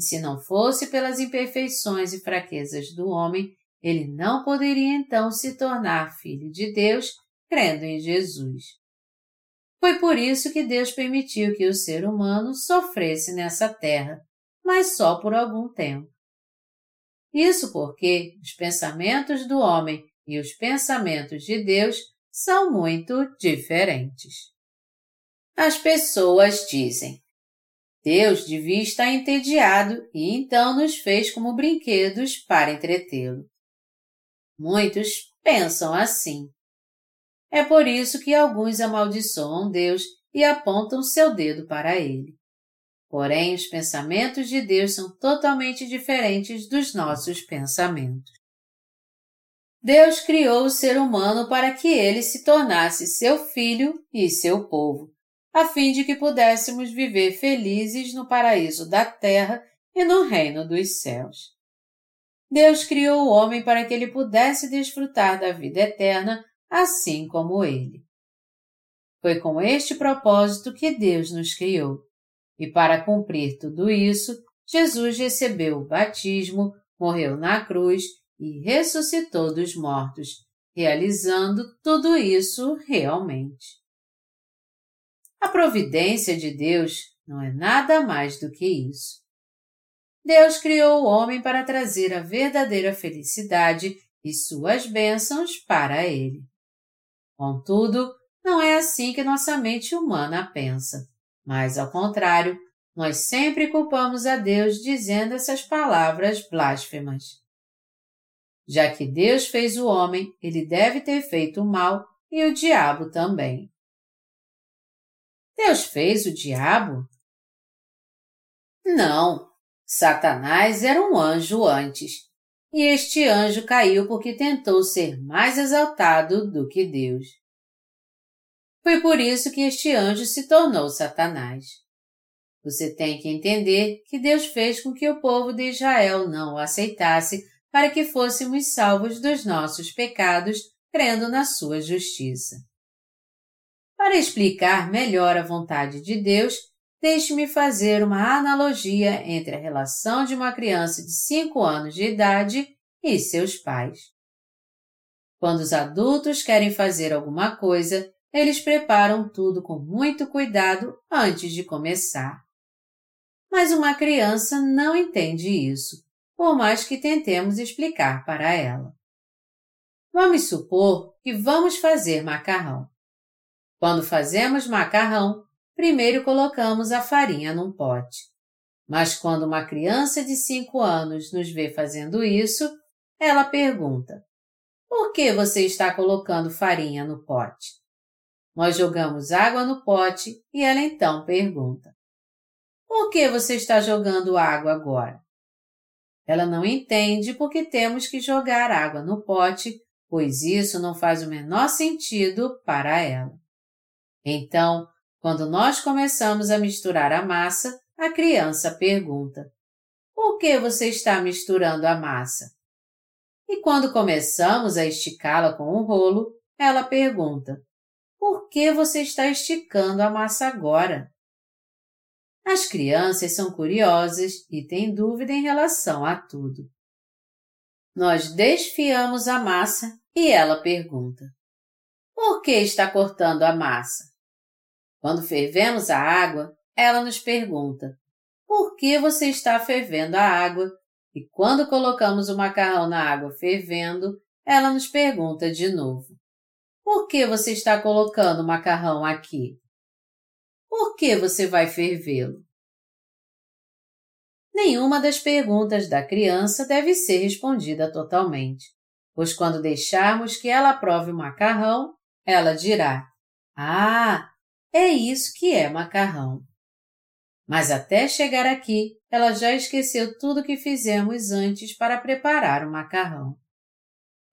E se não fosse pelas imperfeições e fraquezas do homem, ele não poderia então se tornar filho de Deus, crendo em Jesus. Foi por isso que Deus permitiu que o ser humano sofresse nessa terra, mas só por algum tempo. Isso porque os pensamentos do homem e os pensamentos de Deus são muito diferentes. As pessoas dizem: Deus devia estar entediado e então nos fez como brinquedos para entretê-lo. Muitos pensam assim. É por isso que alguns amaldiçoam Deus e apontam seu dedo para ele. Porém, os pensamentos de Deus são totalmente diferentes dos nossos pensamentos. Deus criou o ser humano para que ele se tornasse seu filho e seu povo, a fim de que pudéssemos viver felizes no paraíso da terra e no reino dos céus. Deus criou o homem para que ele pudesse desfrutar da vida eterna, assim como ele. Foi com este propósito que Deus nos criou. E para cumprir tudo isso, Jesus recebeu o batismo, morreu na cruz e ressuscitou dos mortos, realizando tudo isso realmente. A providência de Deus não é nada mais do que isso. Deus criou o homem para trazer a verdadeira felicidade e suas bênçãos para ele. Contudo, não é assim que nossa mente humana pensa, mas ao contrário, nós sempre culpamos a Deus dizendo essas palavras blasfemas. Já que Deus fez o homem, ele deve ter feito o mal e o diabo também. Deus fez o diabo? Não, Satanás era um anjo antes, e este anjo caiu porque tentou ser mais exaltado do que Deus. Foi por isso que este anjo se tornou Satanás. Você tem que entender que Deus fez com que o povo de Israel não o aceitasse para que fôssemos salvos dos nossos pecados, crendo na sua justiça. Para explicar melhor a vontade de Deus, deixe-me fazer uma analogia entre a relação de uma criança de 5 anos de idade e seus pais. Quando os adultos querem fazer alguma coisa, eles preparam tudo com muito cuidado antes de começar. Mas uma criança não entende isso, por mais que tentemos explicar para ela. Vamos supor que vamos fazer macarrão. Quando fazemos macarrão, primeiro colocamos a farinha num pote. Mas quando uma criança de 5 anos nos vê fazendo isso, ela pergunta: Por que você está colocando farinha no pote? Nós jogamos água no pote e ela então pergunta: por que você está jogando água agora? Ela não entende porque temos que jogar água no pote, pois isso não faz o menor sentido para ela. Então, quando nós começamos a misturar a massa, a criança pergunta: Por que você está misturando a massa? E quando começamos a esticá-la com um rolo, ela pergunta: Por que você está esticando a massa agora? As crianças são curiosas e têm dúvida em relação a tudo. Nós desfiamos a massa e ela pergunta: Por que está cortando a massa? Quando fervemos a água, ela nos pergunta: Por que você está fervendo a água? E quando colocamos o macarrão na água fervendo, ela nos pergunta de novo: Por que você está colocando o macarrão aqui? Por que você vai fervê-lo? Nenhuma das perguntas da criança deve ser respondida totalmente, pois quando deixarmos que ela prove o macarrão, ela dirá: Ah, é isso que é macarrão. Mas até chegar aqui, ela já esqueceu tudo que fizemos antes para preparar o macarrão.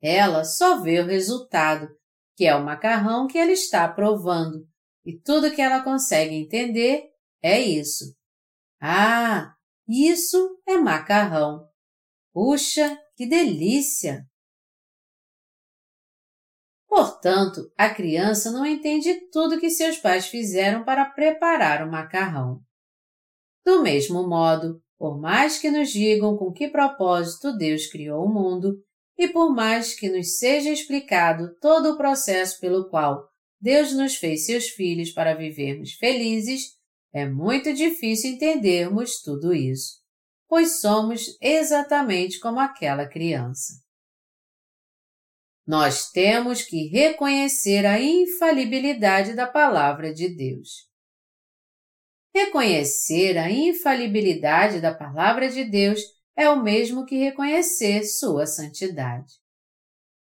Ela só vê o resultado, que é o macarrão que ela está provando, e tudo que ela consegue entender é isso. Ah, isso é macarrão. Puxa, que delícia! Portanto, a criança não entende tudo que seus pais fizeram para preparar o macarrão. Do mesmo modo, por mais que nos digam com que propósito Deus criou o mundo, e por mais que nos seja explicado todo o processo pelo qual Deus nos fez seus filhos para vivermos felizes, é muito difícil entendermos tudo isso, pois somos exatamente como aquela criança. Nós temos que reconhecer a infalibilidade da Palavra de Deus. Reconhecer a infalibilidade da Palavra de Deus é o mesmo que reconhecer sua santidade.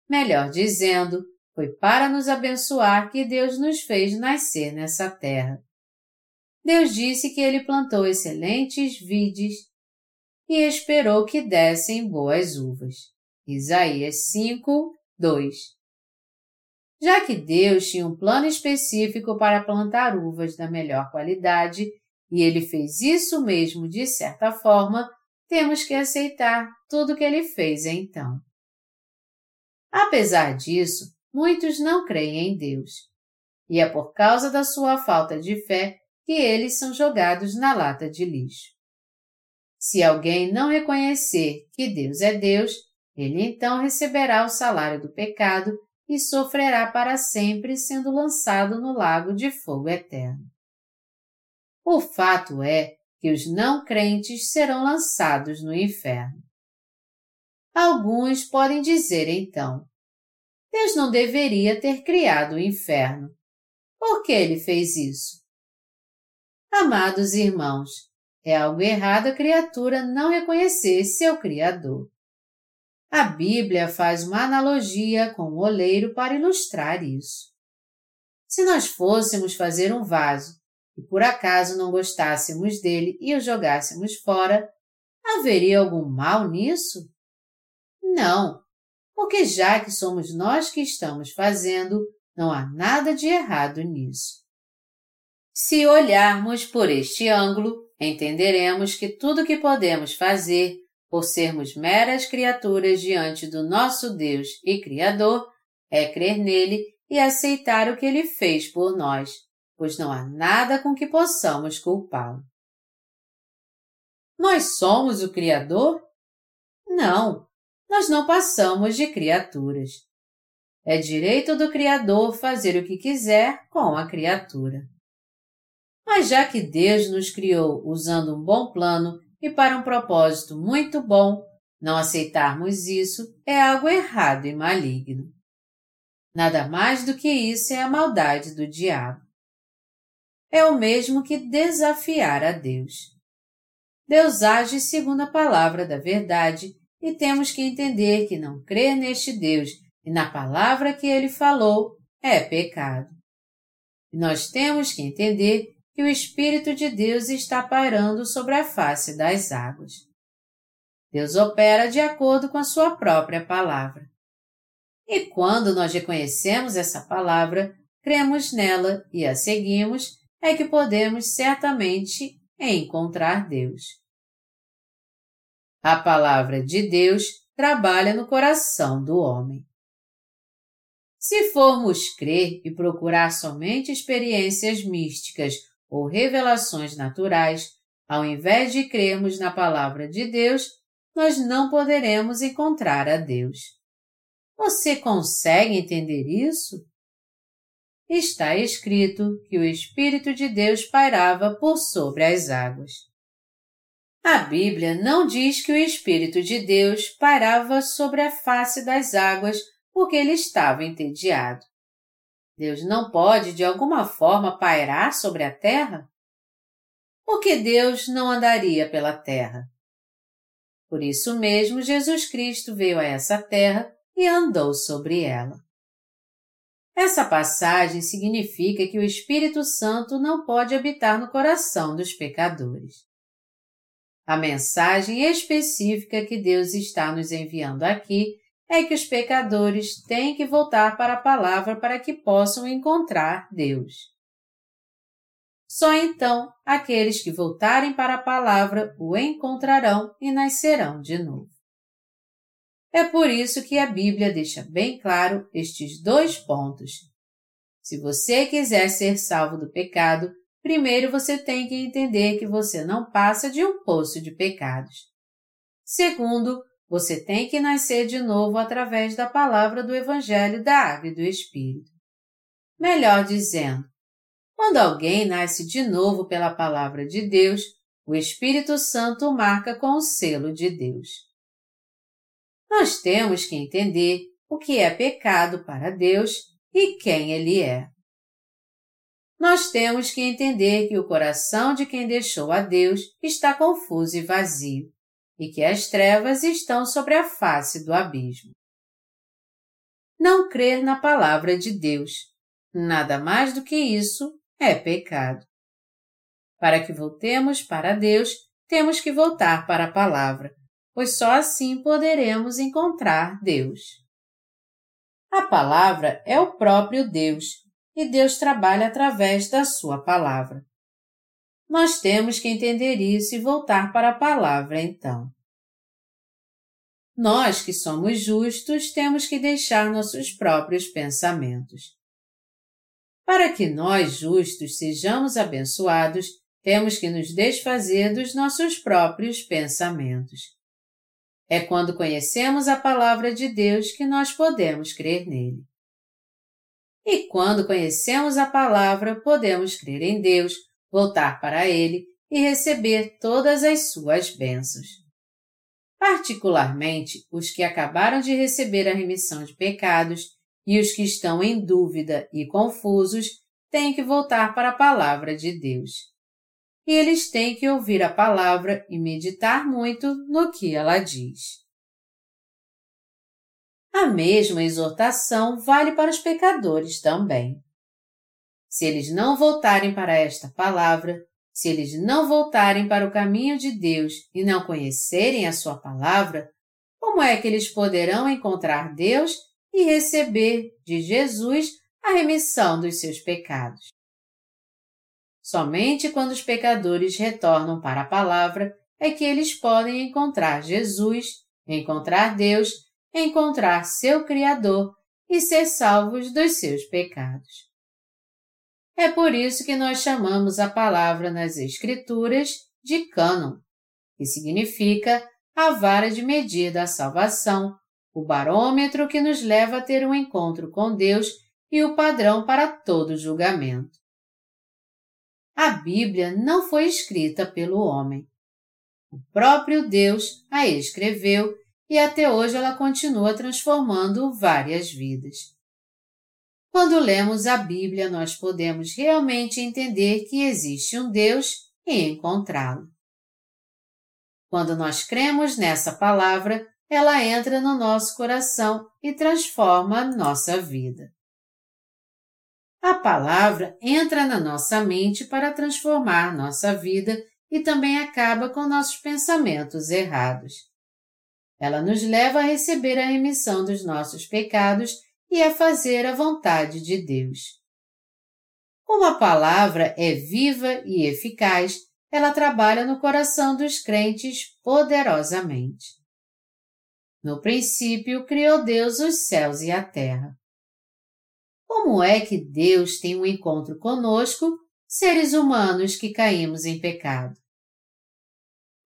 Melhor dizendo, foi para nos abençoar que Deus nos fez nascer nessa terra. Deus disse que ele plantou excelentes vides e esperou que dessem boas uvas. Isaías 5, 2 Já que Deus tinha um plano específico para plantar uvas da melhor qualidade, e ele fez isso mesmo de certa forma, temos que aceitar tudo que ele fez então. Apesar disso, muitos não creem em Deus. E é por causa da sua falta de fé que eles são jogados na lata de lixo. Se alguém não reconhecer que Deus é Deus, ele então receberá o salário do pecado e sofrerá para sempre sendo lançado no lago de fogo eterno. O fato é que os não crentes serão lançados no inferno. Alguns podem dizer então: Deus não deveria ter criado o inferno. Por que ele fez isso? Amados irmãos, é algo errado a criatura não reconhecer seu Criador. A Bíblia faz uma analogia com o oleiro para ilustrar isso. Se nós fôssemos fazer um vaso e por acaso não gostássemos dele e o jogássemos fora, haveria algum mal nisso? Não, porque já que somos nós que estamos fazendo, não há nada de errado nisso. Se olharmos por este ângulo, entenderemos que tudo que podemos fazer, por sermos meras criaturas diante do nosso Deus e Criador, é crer nele e aceitar o que ele fez por nós, pois não há nada com que possamos culpá-lo. Nós somos o Criador? Não, nós não passamos de criaturas. É direito do Criador fazer o que quiser com a criatura. Mas já que Deus nos criou usando um bom plano e para um propósito muito bom, não aceitarmos isso é algo errado e maligno. Nada mais do que isso é a maldade do diabo. É o mesmo que desafiar a Deus. Deus age segundo a palavra da verdade e temos que entender que não crer neste Deus e na palavra que ele falou é pecado. E nós temos que entender que o Espírito de Deus está pairando sobre a face das águas. Deus opera de acordo com a sua própria palavra. E quando nós reconhecemos essa palavra, cremos nela e a seguimos, é que podemos certamente encontrar Deus. A palavra de Deus trabalha no coração do homem. Se formos crer e procurar somente experiências místicas ou revelações naturais, ao invés de crermos na palavra de Deus, nós não poderemos encontrar a Deus. Você consegue entender isso? Está escrito que o Espírito de Deus pairava por sobre as águas. A Bíblia não diz que o Espírito de Deus pairava sobre a face das águas porque ele estava entediado. Deus não pode de alguma forma pairar sobre a terra? Porque Deus não andaria pela terra. Por isso mesmo, Jesus Cristo veio a essa terra e andou sobre ela. Essa passagem significa que o Espírito Santo não pode habitar no coração dos pecadores. A mensagem específica que Deus está nos enviando aqui é que os pecadores têm que voltar para a palavra para que possam encontrar Deus. Só então aqueles que voltarem para a palavra o encontrarão e nascerão de novo. É por isso que a Bíblia deixa bem claro estes dois pontos. Se você quiser ser salvo do pecado, primeiro você tem que entender que você não passa de um poço de pecados. Segundo, você tem que nascer de novo através da palavra do Evangelho da Água e do Espírito. Melhor dizendo, quando alguém nasce de novo pela palavra de Deus, o Espírito Santo marca com o selo de Deus. Nós temos que entender o que é pecado para Deus e quem Ele é. Nós temos que entender que o coração de quem deixou a Deus está confuso e vazio e que as trevas estão sobre a face do abismo. Não crer na palavra de Deus, nada mais do que isso, é pecado. Para que voltemos para Deus, temos que voltar para a palavra, pois só assim poderemos encontrar Deus. A palavra é o próprio Deus, e Deus trabalha através da sua palavra. Nós temos que entender isso e voltar para a palavra então. Nós que somos justos temos que deixar nossos próprios pensamentos. Para que nós justos sejamos abençoados, temos que nos desfazer dos nossos próprios pensamentos. É quando conhecemos a palavra de Deus que nós podemos crer nele. E quando conhecemos a palavra, podemos crer em Deus, voltar para Ele e receber todas as suas bênçãos. Particularmente os que acabaram de receber a remissão de pecados e os que estão em dúvida e confusos têm que voltar para a palavra de Deus. E eles têm que ouvir a palavra e meditar muito no que ela diz. A mesma exortação vale para os pecadores também. Se eles não voltarem para esta palavra, se eles não voltarem para o caminho de Deus e não conhecerem a sua palavra, como é que eles poderão encontrar Deus e receber de Jesus a remissão dos seus pecados? Somente quando os pecadores retornam para a palavra é que eles podem encontrar Jesus, encontrar Deus, encontrar seu Criador e ser salvos dos seus pecados. É por isso que nós chamamos a palavra nas Escrituras de cânon, que significa a vara de medir da salvação, o barômetro que nos leva a ter um encontro com Deus e o padrão para todo julgamento. A Bíblia não foi escrita pelo homem. O próprio Deus a escreveu e até hoje ela continua transformando várias vidas. Quando lemos a Bíblia, nós podemos realmente entender que existe um Deus e encontrá-lo. Quando nós cremos nessa palavra, ela entra no nosso coração e transforma nossa vida. A palavra entra na nossa mente para transformar nossa vida e também acaba com nossos pensamentos errados. Ela nos leva a receber a remissão dos nossos pecados e a fazer a vontade de Deus. Como a palavra é viva e eficaz, ela trabalha no coração dos crentes poderosamente. No princípio, criou Deus os céus e a terra. Como é que Deus tem um encontro conosco, seres humanos que caímos em pecado?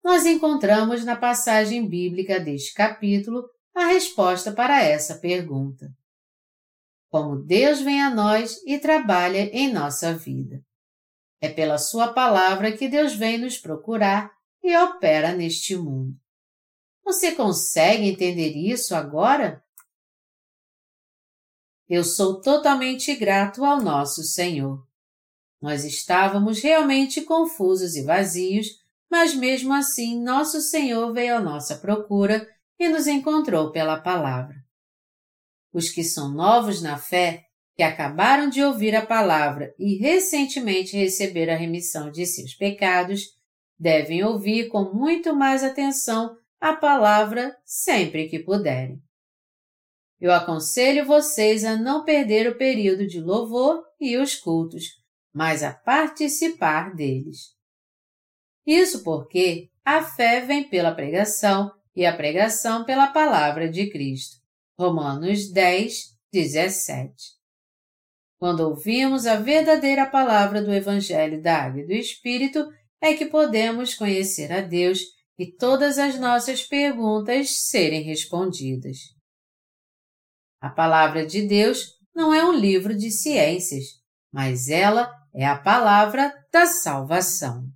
Nós encontramos na passagem bíblica deste capítulo a resposta para essa pergunta como Deus vem a nós e trabalha em nossa vida. É pela Sua palavra que Deus vem nos procurar e opera neste mundo. Você consegue entender isso agora? Eu sou totalmente grato ao nosso Senhor. Nós estávamos realmente confusos e vazios, mas mesmo assim nosso Senhor veio à nossa procura e nos encontrou pela palavra. Os que são novos na fé, que acabaram de ouvir a palavra e recentemente receberam a remissão de seus pecados, devem ouvir com muito mais atenção a palavra sempre que puderem. Eu aconselho vocês a não perder o período de louvor e os cultos, mas a participar deles. Isso porque a fé vem pela pregação e a pregação pela palavra de Cristo. Romanos 10, 17. Quando ouvimos a verdadeira palavra do Evangelho da Água e do Espírito, é que podemos conhecer a Deus e todas as nossas perguntas serem respondidas. A palavra de Deus não é um livro de ciências, mas ela é a palavra da salvação.